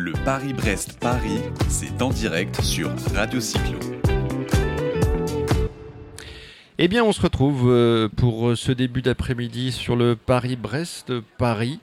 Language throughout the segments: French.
Le Paris-Brest-Paris, c'est en direct sur Radio Cyclo. Eh bien, on se retrouve euh, pour ce début d'après-midi sur le Paris-Brest-Paris.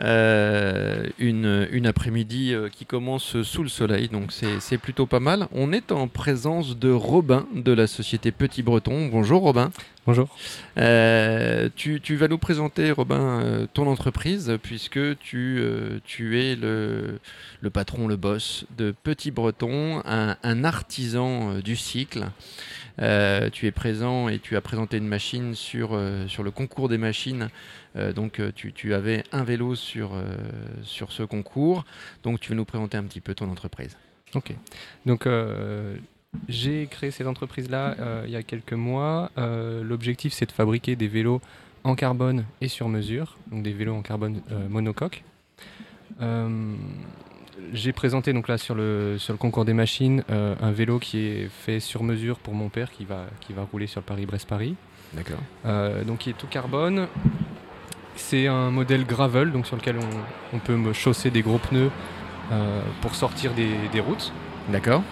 Euh, une, une après-midi euh, qui commence sous le soleil, donc c'est plutôt pas mal. On est en présence de Robin de la société Petit Breton. Bonjour Robin. Bonjour. Euh, tu, tu vas nous présenter, Robin, ton entreprise, puisque tu, tu es le, le patron, le boss de Petit Breton, un, un artisan du cycle. Euh, tu es présent et tu as présenté une machine sur, sur le concours des machines. Euh, donc euh, tu, tu avais un vélo sur, euh, sur ce concours. Donc tu veux nous présenter un petit peu ton entreprise. Ok. Donc, j'ai créé cette entreprise-là euh, il y a quelques mois. Euh, L'objectif, c'est de fabriquer des vélos en carbone et sur mesure, donc des vélos en carbone euh, monocoque. J'ai présenté donc là sur le, sur le concours des machines un vélo qui est fait sur mesure pour mon père qui va, qui va rouler sur le Paris-Brest-Paris. D'accord. Donc il est tout carbone. C'est un modèle gravel donc sur lequel on, on peut chausser des gros pneus euh, pour sortir des, des routes, D'accord.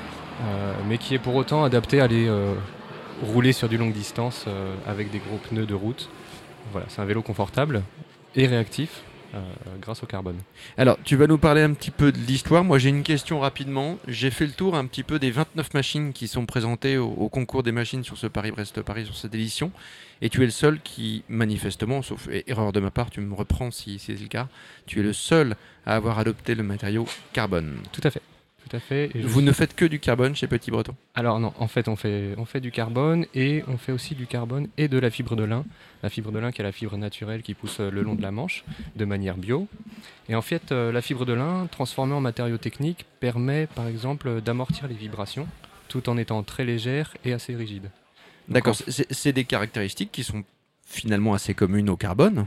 euh, mais qui est pour autant adapté à aller euh, rouler sur du longue distance avec des gros pneus de route. Voilà, c'est un vélo confortable et réactif euh, grâce au carbone. Alors, tu vas nous parler un petit peu de l'histoire. Moi, j'ai une question rapidement. J'ai fait le tour un petit peu des 29 machines qui sont présentées au, au concours des machines sur ce Paris-Brest-Paris, sur cette édition. Et tu es le seul qui, manifestement, sauf é- erreur de ma part, tu me reprends si, si c'est le cas, tu es le seul à avoir adopté le matériau carbone. Tout à fait. Tout à fait. Et je Vous ne faites que du carbone chez Petit Breton Alors non, en fait on, fait, on fait du carbone et on fait aussi du carbone et de la fibre de lin. La fibre de lin qui est la fibre naturelle qui pousse euh, le long de la Manche de manière bio. Et en fait euh, la fibre de lin transformée en matériau technique permet par exemple d'amortir les vibrations tout en étant très légère et assez rigide. D'accord, c'est des caractéristiques qui sont finalement assez communes au carbone.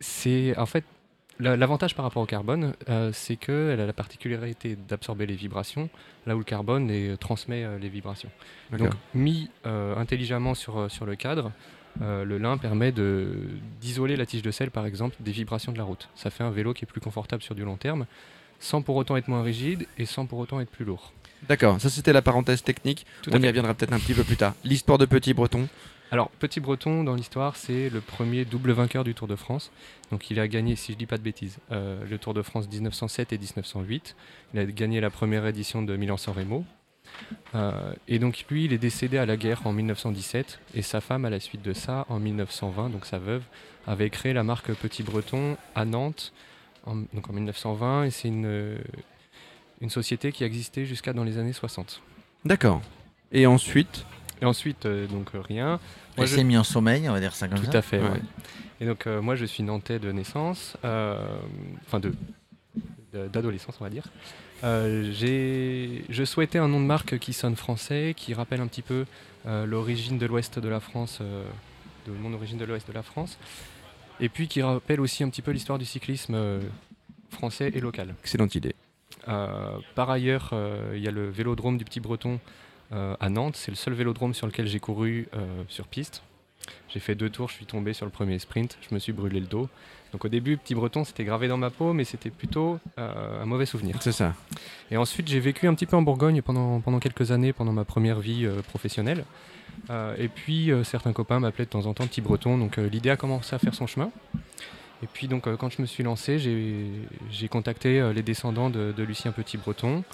C'est en fait l'avantage par rapport au carbone, euh, c'est qu'elle a la particularité d'absorber les vibrations, là où le carbone les, transmet euh, les vibrations. Donc mis euh, intelligemment sur, euh, sur le cadre, euh, le lin permet de- d'isoler la tige de sel par exemple des vibrations de la route. Ça fait un vélo qui est plus confortable sur du long terme, sans pour autant être moins rigide et sans pour autant être plus lourd. D'accord, ça c'était la parenthèse technique. Tout On à y reviendra peut-être un petit peu plus tard. L'histoire de Petit Breton. Alors, Petit Breton, dans l'histoire, c'est le premier double vainqueur du Tour de France. Donc, il a gagné, si je dis pas de bêtises, euh, le Tour de France 1907 et 1908. Il a gagné la première édition de Milan-San Remo. Euh, et donc, lui, il est décédé à la guerre en 1917. Et sa femme, à la suite de ça, en 1920, donc sa veuve, avait créé la marque Petit Breton à Nantes, en, donc en 1920. Et c'est une, une société qui a existé jusqu'à dans les années 60. D'accord. Et ensuite, Et ensuite, euh, donc euh, rien. Elle je- s'est mis en sommeil, on va dire ça comme Tout ça. à fait. Ouais. ouais. Et donc euh, moi je suis nantais de naissance, enfin de de- d'adolescence on va dire. Euh, j'ai- je souhaitais un nom de marque qui sonne français, qui rappelle un petit peu euh, l'origine de l'ouest de la France, euh, de mon origine de l'ouest de la France, et puis qui rappelle aussi un petit peu l'histoire du cyclisme euh, français et local. excellente idée. Euh, par ailleurs, euh, il y a le vélodrome du Petit Breton euh, à Nantes. C'est le seul vélodrome sur lequel j'ai couru euh, sur piste. J'ai fait deux tours, je suis tombé sur le premier sprint, je me suis brûlé le dos. Donc au début, Petit Breton, c'était gravé dans ma peau, mais c'était plutôt euh, un mauvais souvenir. C'est ça. Et ensuite, j'ai vécu un petit peu en Bourgogne pendant, pendant quelques années, pendant ma première vie euh, professionnelle. Euh, et puis, euh, certains copains m'appelaient de temps en temps Petit Breton, donc euh, l'idée a commencé à faire son chemin. Et puis, donc, euh, quand je me suis lancé, j'ai contacté euh, les descendants de, de Lucien Petit Breton,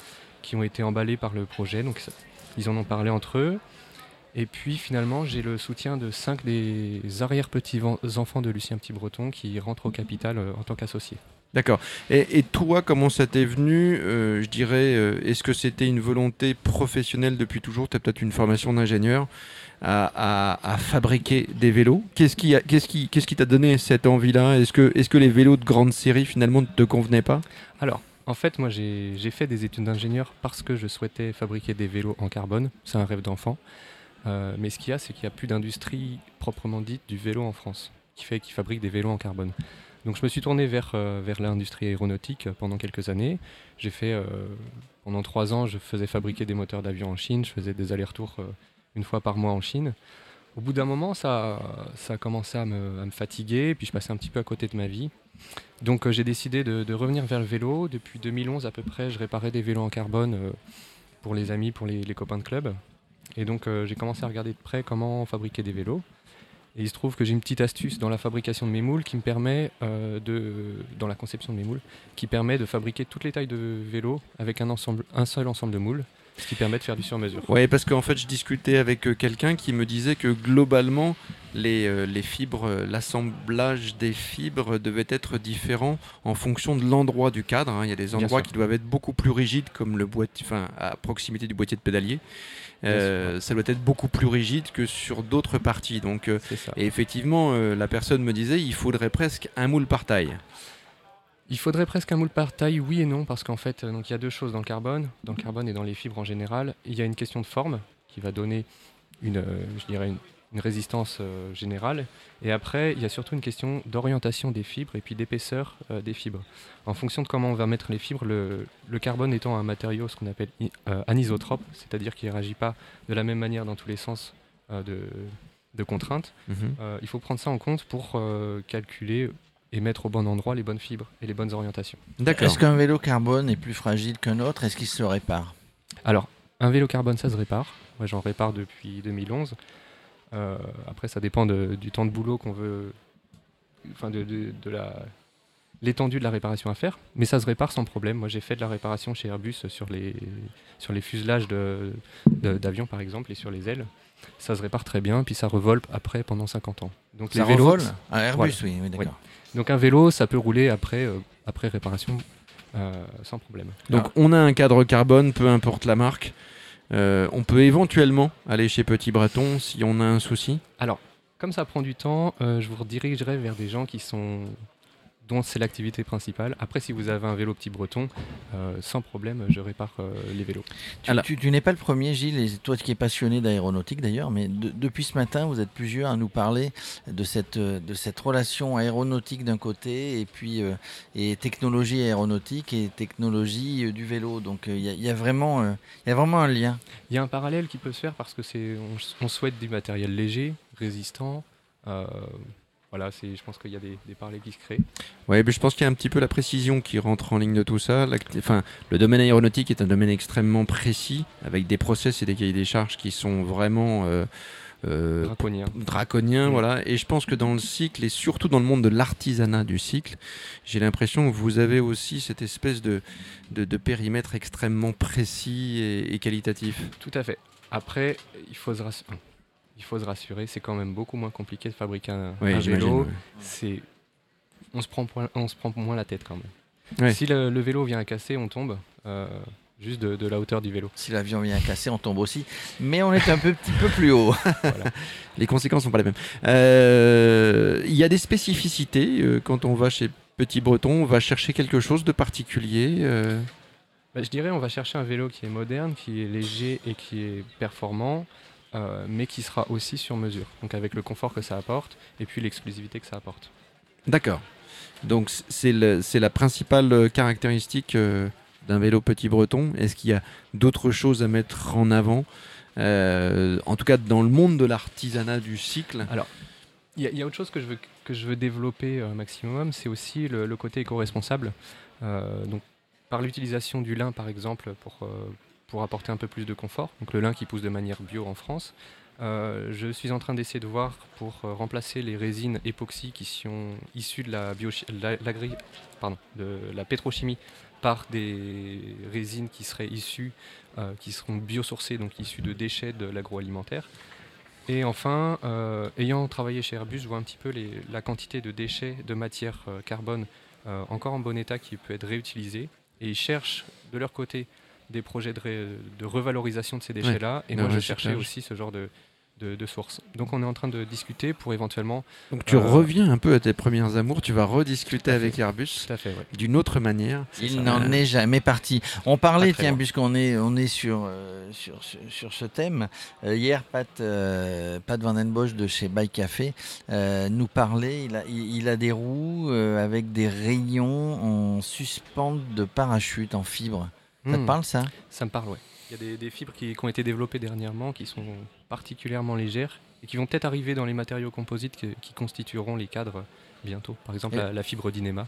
qui ont été emballés par le projet. Donc, ils en ont parlé entre eux. Et puis, finalement, j'ai le soutien de cinq des arrière-petits-enfants de Lucien Petit Breton qui rentrent au capital euh, en tant qu'associés. D'accord. Et, et toi, comment ça t'est venu euh, Je dirais, euh, est-ce que c'était une volonté professionnelle depuis toujours? Tu as peut-être une formation d'ingénieur à, à- à fabriquer des vélos. Qu'est-ce qui qu'est-ce qui qu'est-ce qui t'a donné cette envie-là? Est-ce que, est que les vélos de grande série finalement ne te convenaient pas? Alors, en fait, moi, j'ai fait des études d'ingénieur parce que je souhaitais fabriquer des vélos en carbone. C'est un rêve d'enfant. Euh, mais ce qu'il y a, c'est qu'il n'y a plus d'industrie proprement dite du vélo en France qui fait fabrique des vélos en carbone. Donc, je me suis tourné vers, euh, l'industrie aéronautique pendant quelques années. J'ai fait, euh, pendant trois ans, je faisais fabriquer des moteurs d'avion en Chine. Je faisais des allers-retours euh, une fois par mois en Chine. Au bout d'un moment, ça, ça a à me, fatiguer, puis je passais un petit peu à côté de ma vie. Donc euh, j'ai décidé de, revenir vers le vélo. Depuis 2011 à peu près, je réparais des vélos en carbone euh, pour les amis, pour les, copains de club. Et donc euh, j'ai commencé à regarder de près comment fabriquer des vélos. Et il se trouve que j'ai une petite astuce dans la fabrication de mes moules qui me permet de, la conception de mes moules, qui permet de fabriquer toutes les tailles de vélos avec un seul ensemble de moules, ce qui permet de faire du sur-mesure. Oui, parce qu'en fait, je discutais avec euh, quelqu'un qui me disait que globalement, les, euh, les fibres, euh, l'assemblage des fibres devait être différent en fonction de l'endroit du cadre. hein. Il y a des endroits qui doivent être beaucoup plus rigides, comme le boîtier, enfin, à proximité du boîtier de pédalier. Euh, ça doit être beaucoup plus rigide que sur d'autres parties. Donc, euh, et effectivement, la personne me disait, il faudrait presque un moule par taille. Il faudrait presque un moule par taille, oui et non, parce qu'en fait, euh, donc, il y a deux choses dans le carbone, dans le carbone et dans les fibres en général. Il y a une question de forme qui va donner une, euh, je dirais une, une résistance euh, générale. Et après, il y a surtout une question d'orientation des fibres et puis d'épaisseur euh, des fibres. En fonction de comment on va mettre les fibres, le, le carbone étant un matériau, ce qu'on appelle anisotrope, c'est-à-dire qu'il ne réagit pas de la même manière dans tous les sens de, de contraintes, euh, il faut prendre ça en compte pour calculer et mettre au bon endroit les bonnes fibres et les bonnes orientations. D'accord. Est-ce qu'un vélo carbone est plus fragile qu'un autre? Est-ce qu'il se répare? Alors, un vélo carbone, ça se répare. Moi, j'en répare depuis 2011. Euh, après, ça dépend de- du temps de boulot qu'on veut, enfin de, de- de la l'étendue de la réparation à faire, mais ça se répare sans problème. Moi, j'ai fait de la réparation chez Airbus sur les sur les fuselages de- de- d'avions, par exemple, et sur les ailes. Ça se répare très bien, puis ça revole après pendant 50 ans. Donc Ça les vélos, revole Airbus, Voilà. oui, oui d'accord. donc un vélo, ça peut rouler après euh, après réparation euh, sans problème. Donc on a un cadre carbone, peu importe la marque. Euh, on peut éventuellement aller chez Petit Breton si on a un souci? Comme ça prend du temps, euh, je vous redirigerai vers des gens qui sont dont c'est l'activité principale. Après, si vous avez un vélo petit breton, euh, sans problème, je répare euh, les vélos. Tu, Alors- tu- tu n'es pas le premier, Gilles, et toi qui es passionné d'aéronautique d'ailleurs, mais de- depuis ce matin, vous êtes plusieurs à nous parler de cette, euh, de cette relation aéronautique d'un côté et puis euh, et technologie aéronautique et technologie euh, du vélo. Donc euh, il y, a- il y a vraiment, euh, il y a vraiment un lien. Il y a un parallèle qui peut se faire parce que c'est on, on souhaite du matériel léger, résistant. Voilà, c'est, je pense qu'il y a des, des parallèles qui se créent. Ouais, mais je pense qu'il y a un petit peu la précision qui rentre en ligne de tout ça. Enfin, le domaine aéronautique est un domaine extrêmement précis, avec des process et des cahiers des charges qui sont vraiment euh, euh, Draconien. Mm. Voilà. Et je pense que dans le cycle, et surtout dans le monde de l'artisanat du cycle, j'ai l'impression que vous avez aussi cette espèce de, de, de périmètre extrêmement précis et, et qualitatif. Tout à fait. Après, il rassurer. Il faut se rassurer, c'est quand même beaucoup moins compliqué de fabriquer un, vélo. ouais. c'est on se prend point- on se prend moins la tête quand même. Ouais. Si le, le vélo vient à casser, on tombe euh, juste de, de la hauteur du vélo. Si l'avion vient à casser, on tombe aussi, mais on est un peu, petit peu plus haut. Les conséquences sont pas les mêmes. Euh, Il y a des spécificités euh, quand on va chez Petit Breton, on va chercher quelque chose de particulier. euh, Bah, je dirais on va chercher un vélo qui est moderne, qui est léger et qui est performant, euh, mais qui sera aussi sur mesure. Donc avec le confort que ça apporte et puis l'exclusivité que ça apporte. D'accord. Donc c'est la principale euh, caractéristique euh, d'un vélo Petit Breton. Est-ce qu'il y a d'autres choses à mettre en avant Euh, En tout cas, dans le monde de l'artisanat du cycle? Il y, a- il y a autre chose que je veux, que je veux développer maximum, c'est aussi le, le côté éco-responsable. Donc, par l'utilisation du lin, par exemple, pour, pour apporter un peu plus de confort, donc le lin qui pousse de manière bio en France, euh, je suis en train d'essayer de voir pour euh, remplacer les résines époxy qui sont issues de la, de la pétrochimie par des résines qui seraient issues, euh, qui seront biosourcées, donc issues de déchets de l'agroalimentaire. Et enfin, ayant travaillé chez Airbus, je vois un petit peu la quantité de déchets de matière carbone encore en bon état qui peut être réutilisée. Et ils cherchent de leur côté des projets de, ré- de revalorisation de ces déchets-là. et de moi, je cherchais aussi ce genre de, de, de sources. Donc on est en train de discuter pour éventuellement... Donc tu Euh, reviens un peu à tes premières amours, tu vas rediscuter à avec fait. Airbus ouais. d'une autre manière. Il n'en est jamais parti. On parlait, tiens, loin. puisqu'on est, on est sur, euh, sur, sur, sur ce thème, euh, hier, Pat, euh, Pat Van Den Bosch de chez Bike Café euh, nous parlait, il a, il, il a des roues euh, avec des rayons en suspente de parachute en fibre. Ça te Hmm, parle ça? Ça me parle, ouais. Il y a des, des fibres qui, qui ont été développées dernièrement qui sont particulièrement légères et qui vont peut-être arriver dans les matériaux composites qui, qui constitueront les cadres bientôt. Par exemple, la, la fibre d'inéma.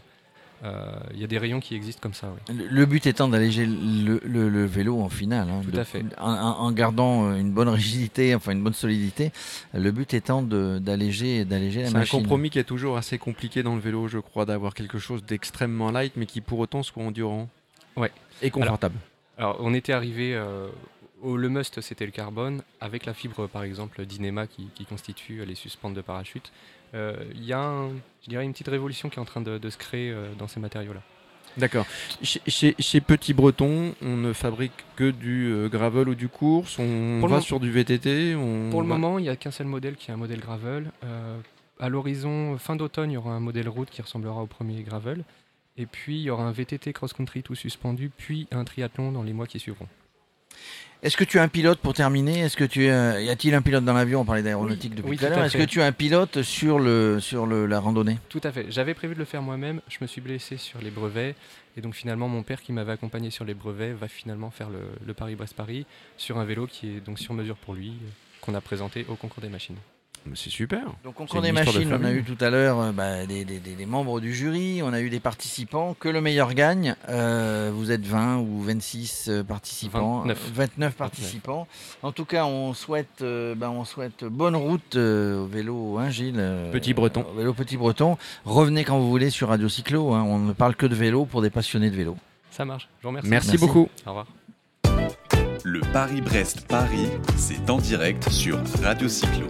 Euh, Il y a des rayons qui existent comme ça. oui. Le, le but étant d'alléger le, le- le vélo en finale, hein, Tout de- à fait. En, en- gardant euh, une bonne rigidité, enfin une bonne solidité. Le but étant de- d'alléger d'alléger la C'est un machine. compromis qui est toujours assez compliqué dans le vélo, je crois, d'avoir quelque chose d'extrêmement light, mais qui pour autant soit endurant. Ouais. Et confortable. Alors, on était arrivé euh, au le must, c'était le carbone, avec la fibre, par exemple, d'inéma qui, qui constitue les suspentes de parachute. Euh, Il y a, un- je dirais, une petite révolution qui est en train de, de se créer euh, dans ces matériaux-là. D'accord. Chez, chez- chez Petit Breton, on ne fabrique que du euh, gravel ou du course. On Pour va sur du VTT. On Pour le moment, il n'y a qu'un seul modèle qui est un modèle gravel. Euh, à l'horizon, fin d'automne, il y aura un modèle route qui ressemblera au premier gravel. Et puis, il y aura un VTT cross-country tout suspendu, puis un triathlon dans les mois qui suivront. Est-ce que tu as un pilote pour terminer? Est-ce que tu as- y a-t-il un pilote dans l'avion? On parlait d'aéronautique depuis oui, tout à l'heure. Est-ce que tu as un pilote sur le sur le, la randonnée? Tout à fait. J'avais prévu de le faire moi-même. Je me suis blessé sur les brevets. Et donc finalement, mon père qui m'avait accompagné sur les brevets va finalement faire le, le Paris-Brest-Paris sur un vélo qui est donc sur mesure pour lui, euh, qu'on a présenté au concours des machines. C'est super. Donc on connaît machines, on a eu tout à l'heure euh, bah, des, des- des- des membres du jury, on a eu des participants, que le meilleur gagne. Euh, vous êtes 20 ou 26 euh, participants, 29. 29 participants. En tout cas, on souhaite, euh, bah, on souhaite bonne route euh, au vélo, hein, Gilles euh, Petit Breton. Au vélo Petit Breton. Revenez quand vous voulez sur Radio Cyclo, hein, on ne parle que de vélo pour des passionnés de vélo. Ça marche. Je vous remercie. Merci, Merci. beaucoup. Au revoir. Le Paris-Brest-Paris, c'est en direct sur Radio Cyclo.